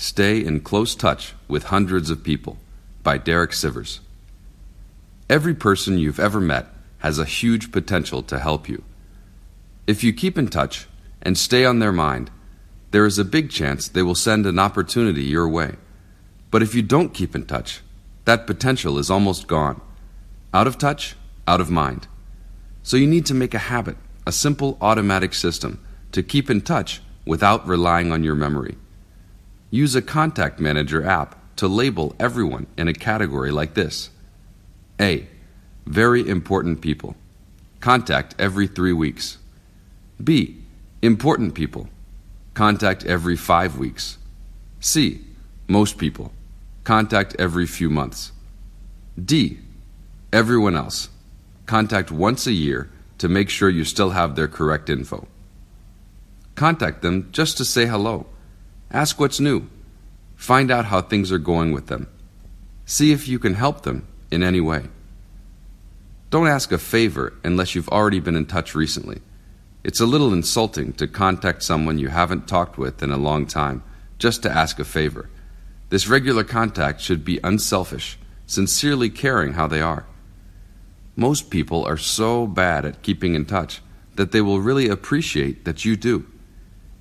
Stay in close touch with hundreds of people by Derek Sivers. Every person you've ever met has a huge potential to help you. If you keep in touch and stay on their mind, there is a big chance they will send an opportunity your way. But if you don't keep in touch, that potential is almost gone. Out of touch, out of mind. So you need to make a habit, a simple automatic system, to keep in touch without relying on your memory. Use a contact manager app to label everyone in a category like this A. Very important people. Contact every three weeks. B. Important people. Contact every five weeks. C. Most people. Contact every few months. D. Everyone else. Contact once a year to make sure you still have their correct info. Contact them just to say hello. Ask what's new. Find out how things are going with them. See if you can help them in any way. Don't ask a favor unless you've already been in touch recently. It's a little insulting to contact someone you haven't talked with in a long time just to ask a favor. This regular contact should be unselfish, sincerely caring how they are. Most people are so bad at keeping in touch that they will really appreciate that you do.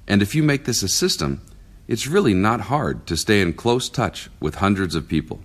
And if you make this a system, it's really not hard to stay in close touch with hundreds of people.